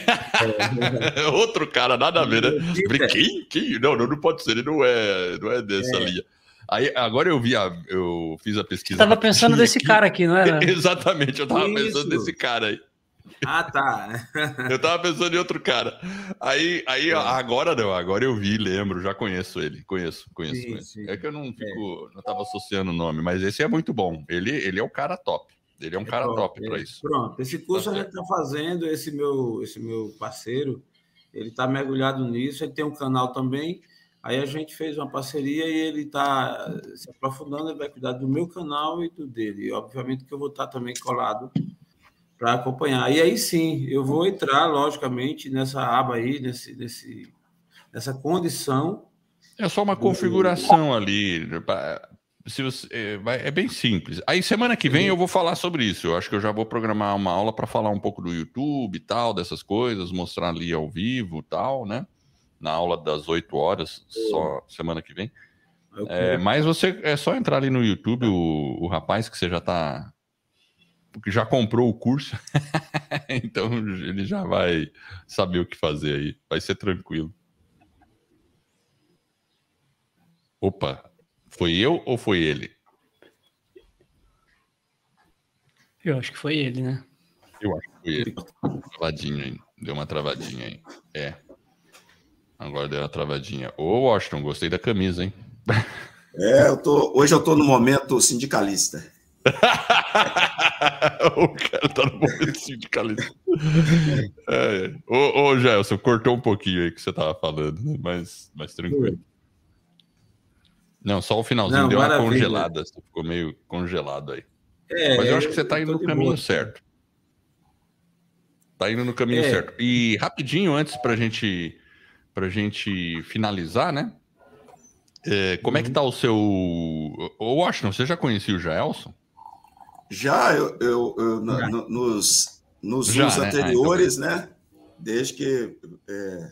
É, Outro cara, nada a ver, né? Quem? Quem? Não, não, não pode ser, ele não é, não é dessa é. linha. Aí, agora eu vi a, eu fiz a pesquisa. Você estava pensando desse aqui. cara aqui, não era? Exatamente, eu estava pensando desse cara aí. Ah, tá. eu tava pensando em outro cara. Aí, aí é. agora não, agora eu vi, lembro, já conheço ele. Conheço, conheço. Sim, conheço. Sim. É que eu não fico, é. não tava associando o nome, mas esse é muito bom. Ele, ele é o cara top. Ele é um é cara top, top para é. isso. Pronto, esse curso tá a gente está fazendo, esse meu, esse meu parceiro, ele está mergulhado nisso, ele tem um canal também. Aí a gente fez uma parceria e ele está se aprofundando, ele vai cuidar do meu canal e do dele. E, obviamente que eu vou estar tá também colado para acompanhar. E aí sim, eu vou entrar, logicamente, nessa aba aí, nesse, nesse, nessa condição. É só uma configuração ali. Se você, é, é, bem simples. Aí semana que vem eu vou falar sobre isso. Eu acho que eu já vou programar uma aula para falar um pouco do YouTube e tal, dessas coisas, mostrar ali ao vivo tal, né? Na aula das 8 horas, só semana que vem. É, mas você é só entrar ali no YouTube, o, o rapaz que você já está já comprou o curso, então ele já vai saber o que fazer aí. Vai ser tranquilo. Opa, foi eu ou foi ele? Eu acho que foi ele, né? Eu acho que foi ele. Travadinho aí. Deu uma travadinha aí. É. Agora deu uma travadinha. Ô, Washington, gostei da camisa, hein? É, eu tô, hoje eu estou no momento sindicalista. o cara tá no momento sindicalista. É, é. Ô, ô, Gelson, cortou um pouquinho aí que você tava falando, né? mas, mas tranquilo. Não, só o finalzinho Não, deu maravilha. uma congelada, você ficou meio congelado aí. É, mas eu acho que você tá indo no caminho boa. certo. Tá indo no caminho é. certo. E rapidinho, antes pra gente, pra gente finalizar, né? É, como uhum. é que uhum. tá o seu. O Washington, você já conhecia o Jaelson? Já, eu, eu, eu já. No, nos, nos já, anos né? anteriores, ah, então... né? Desde que é,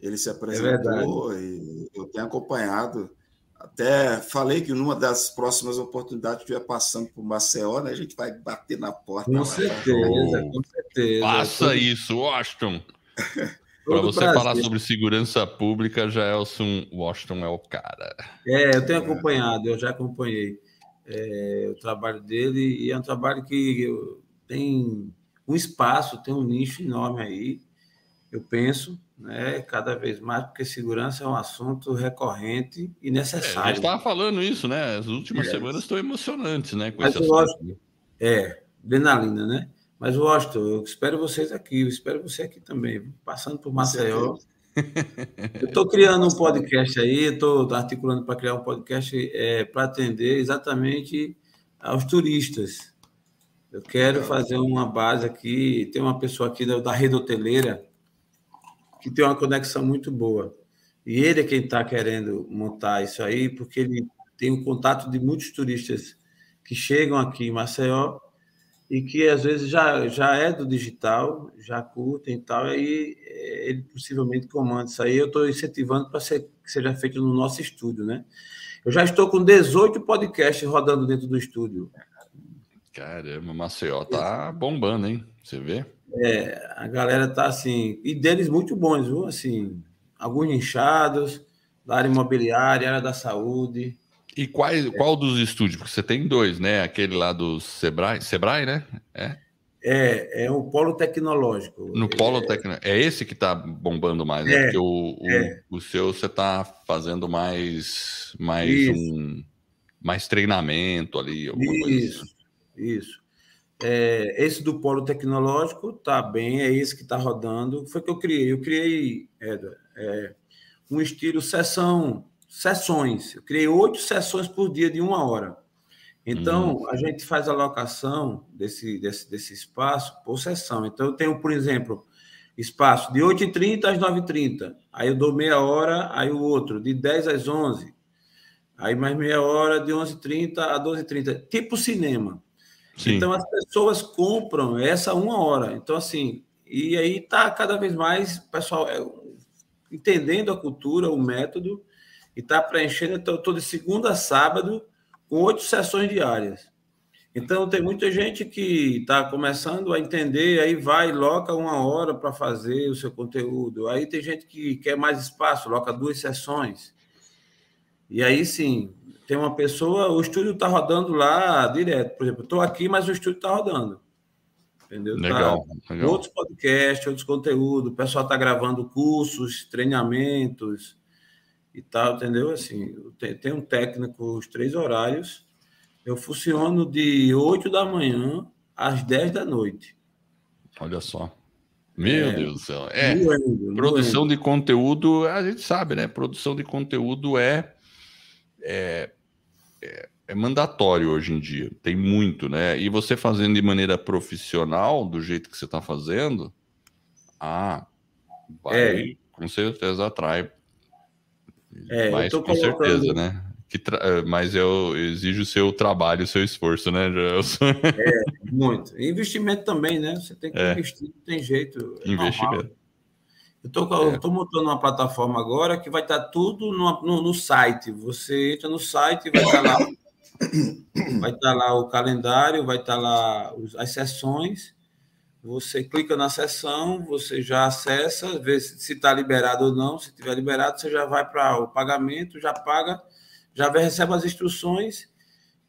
ele se é apresentou é e eu tenho acompanhado. Até falei que numa das próximas oportunidades que estiver passando por Maceió, né, a gente vai bater na porta. Com certeza, com certeza. Faça isso, Washington. Para você prazer. falar sobre segurança pública, Jaelson Washington é o cara. É, eu tenho acompanhado, eu já acompanhei é, o trabalho dele e é um trabalho que tem um espaço, tem um nicho enorme aí, eu penso, né, cada vez mais, porque segurança é um assunto recorrente e necessário. É, a gente estava falando isso, né? As últimas é. semanas estão emocionantes, né? Com Mas esse assunto. é, adrenalina, né? Mas, Washington, eu espero vocês aqui, eu espero você aqui também, passando por Maceió. Eu estou criando um podcast aí, estou articulando para criar um podcast é, para atender exatamente aos turistas. Eu quero fazer uma base aqui, tem uma pessoa aqui da, da rede hoteleira que tem uma conexão muito boa. E ele é quem está querendo montar isso aí, porque ele tem o contato de muitos turistas que chegam aqui em Maceió e que às vezes já, já é do digital, já curtem e tal, aí eh, ele possivelmente comanda isso aí. Eu estou incentivando para que seja feito no nosso estúdio, né? Eu já estou com 18 podcasts rodando dentro do estúdio. Caramba, Maceió tá bombando, hein? Você vê? É, a galera tá assim, e deles muito bons, viu? Assim, alguns inchados, da área imobiliária, área da saúde, e qual, qual dos estúdios? Porque você tem dois, né? Aquele lá do Sebrae, Sebrae, né? É, é, é o Polo Tecnológico. No Polo é, Tecnológico. É esse que está bombando mais, né? É, Porque o, o, é. o, seu você está fazendo mais, mais um mais treinamento ali. Isso, assim. isso. É, esse do Polo Tecnológico tá bem, é esse que está rodando. Foi que eu criei. Eu criei, Edward, é, um estilo sessão sessões. Eu criei oito sessões por dia de uma hora. Então, hum. a gente faz a locação desse, desse, desse espaço por sessão. Então, eu tenho, por exemplo, espaço de 8h30 às 9h30. Aí eu dou meia hora, aí o outro, de 10 às 11 Aí mais meia hora, de 11h30 a 12h30. Tipo cinema. Sim. Então, as pessoas compram essa uma hora. Então, assim, e aí está cada vez mais, pessoal, é, entendendo a cultura, o método, e está preenchendo então, todo segunda a sábado com oito sessões diárias. Então, tem muita gente que está começando a entender, aí vai, loca uma hora para fazer o seu conteúdo. Aí tem gente que quer mais espaço, loca duas sessões. E aí sim, tem uma pessoa, o estúdio está rodando lá direto. Por exemplo, estou aqui, mas o estúdio está rodando. Entendeu? Legal, tá, legal. Outros podcasts, outros conteúdos, o pessoal está gravando cursos, treinamentos e tal, entendeu? Assim, tem um técnico os três horários. Eu funciono de 8 da manhã às 10 da noite. Olha só. Meu é, Deus do céu. É, doendo, produção doendo. de conteúdo, a gente sabe, né? Produção de conteúdo é, é, é, é, mandatório hoje em dia. Tem muito, né? E você fazendo de maneira profissional, do jeito que você está fazendo, ah, vai, é. com certeza atrai é, mas com colocando... certeza, né? Que tra... Eh, mas eu exijo o seu trabalho, o seu esforço, né, Gelson? É, muito. E investimento também, né? Você tem que é. investir, não tem jeito. É investimento. Normal. Eu estou é. montando uma plataforma agora que vai estar tudo no, no, no site. Você entra no site e vai estar lá. vai estar lá o calendário, vai estar lá as sessões você clica na sessão, você já acessa, vê se está liberado ou não. Se estiver liberado, você já vai para o pagamento, já paga, já recebe as instruções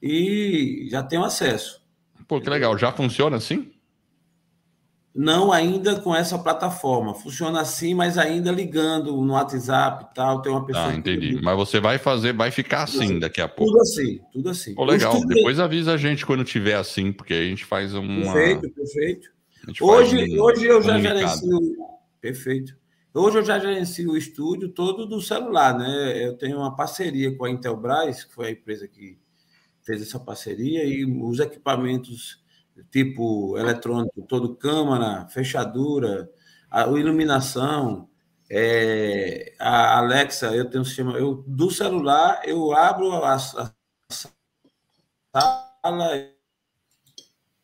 e já tem o acesso. Pô, que legal. Já funciona assim? não ainda com essa plataforma. Funciona assim, mas ainda ligando no WhatsApp e tal. Tem uma pessoa. Ah, entendi. Que... Mas você vai fazer, vai ficar assim, assim daqui a pouco. Tudo assim, tudo assim. Oh, legal. Depois avisa a gente quando tiver assim, porque a gente faz uma. Perfeito, perfeito. Hoje, um hoje eu já gerencio. Perfeito. Hoje eu já gerencio o estúdio todo do celular, né? Eu tenho uma parceria com a Intelbras, que foi a empresa que fez essa parceria, e os equipamentos tipo eletrônico, todo câmara, fechadura, a, a iluminação, é, a Alexa, eu tenho um sistema, eu, do celular eu abro a, a sala,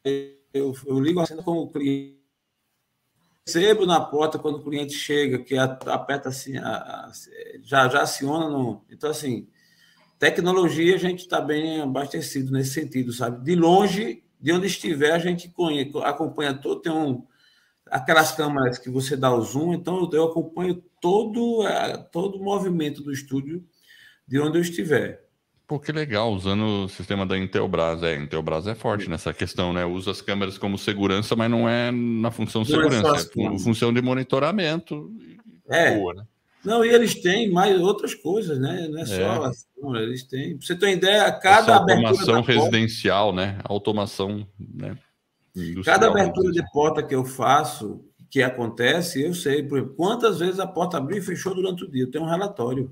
eu, eu ligo a cena com o cliente, recebo na porta quando o cliente chega, que aperta assim, já, já aciona no. Então, assim, tecnologia a gente está bem abastecido nesse sentido, sabe? De longe de onde estiver, a gente acompanha todo, tem um, aquelas câmeras que você dá o zoom, então eu acompanho todo, é, todo o movimento do estúdio de onde eu estiver. Pô, que legal, usando o sistema da Intelbras. É, Intelbras é forte nessa questão, né? Usa as câmeras como segurança, mas não é na função de é segurança, é, é função de monitoramento. É. Boa, né? Não, e eles têm mais outras coisas, né? Não é só é. eles têm. Pra você ter uma ideia, cada automação residencial, porta, né? Automação, né? Cada abertura de porta que eu faço, que acontece, eu sei, por exemplo, quantas vezes a porta abriu e fechou durante o dia. Eu tenho um relatório.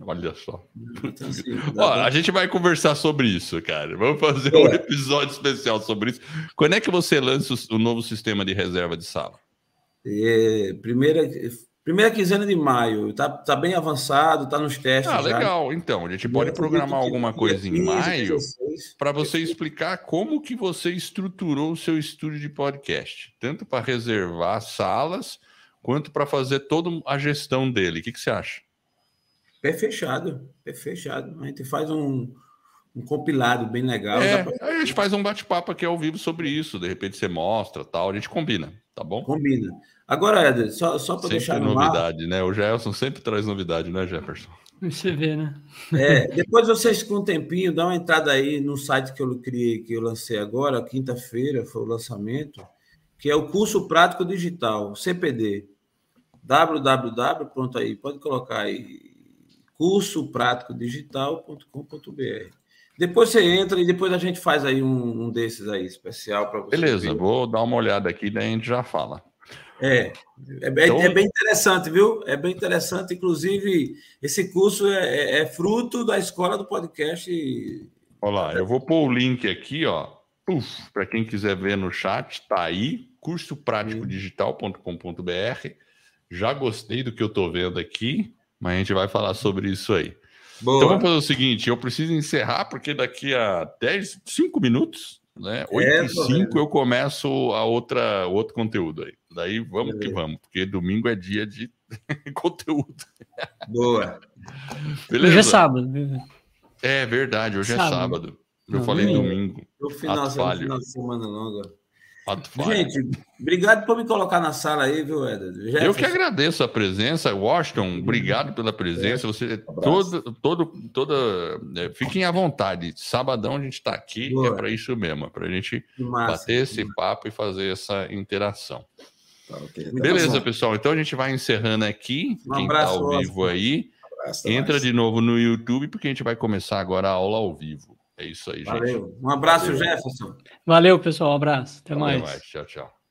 Olha só. Então, assim, Ó, a gente vai conversar sobre isso, cara. Vamos fazer é. um episódio especial sobre isso. Quando é que você lança o novo sistema de reserva de sala? É, primeira, Primeira quinzena de maio, tá, tá bem avançado, tá nos testes. Ah, legal. Já. Então, a gente pode programar alguma coisa em maio para você explicar como que você estruturou o seu estúdio de podcast, tanto para reservar salas quanto para fazer toda a gestão dele. O que, que você acha? Pé fechado, pé fechado. A gente faz um, um compilado bem legal. É, pra... A gente faz um bate-papo aqui ao vivo sobre isso. De repente você mostra, tal. A gente combina, tá bom? Combina. Agora, Éder, só, só para deixar no novidade, ar... né? O Jefferson sempre traz novidade, né, Jefferson? Você vê, né? É, depois vocês, com um tempinho, dá uma entrada aí no site que eu criei, que eu lancei agora, quinta-feira foi o lançamento, que é o curso prático digital, CPD. www, pronto aí, pode colocar aí, digital.com.br. Depois você entra e depois a gente faz aí um, um desses aí, especial para você. Beleza, ver. vou dar uma olhada aqui, daí a gente já fala. É, é, então... é, bem interessante, viu? É bem interessante. Inclusive, esse curso é, é, é fruto da escola do podcast. Olha lá, eu vou pôr o link aqui, ó. Para quem quiser ver no chat, tá aí, cursopratico-digital.com.br. Já gostei do que eu estou vendo aqui, mas a gente vai falar sobre isso aí. Boa. Então vamos fazer o seguinte: eu preciso encerrar, porque daqui a 10, 5 minutos, né? 8 é, e 5 eu começo a outra, outro conteúdo aí. Daí vamos Beleza. que vamos, porque domingo é dia de conteúdo. Boa. Beleza? Hoje é sábado. É verdade, hoje é sábado. é sábado. Eu não, falei domingo. No final, final de semana não agora. Gente, obrigado por me colocar na sala aí, viu, Eder? Eu que agradeço a presença, Washington. Obrigado pela presença. Você um todo, todo, toda, é, fiquem à vontade. Sabadão a gente está aqui, Boa. é para isso mesmo, para a gente bater esse papo e fazer essa interação. Tá, okay. Beleza, pessoal. Então a gente vai encerrando aqui. Um Quem está ao vivo aí, um abraço, entra mais. de novo no YouTube, porque a gente vai começar agora a aula ao vivo. É isso aí, Valeu. gente. Um abraço, Valeu. Jefferson. Valeu, pessoal. Um abraço. Até Valeu mais. mais. Tchau, tchau.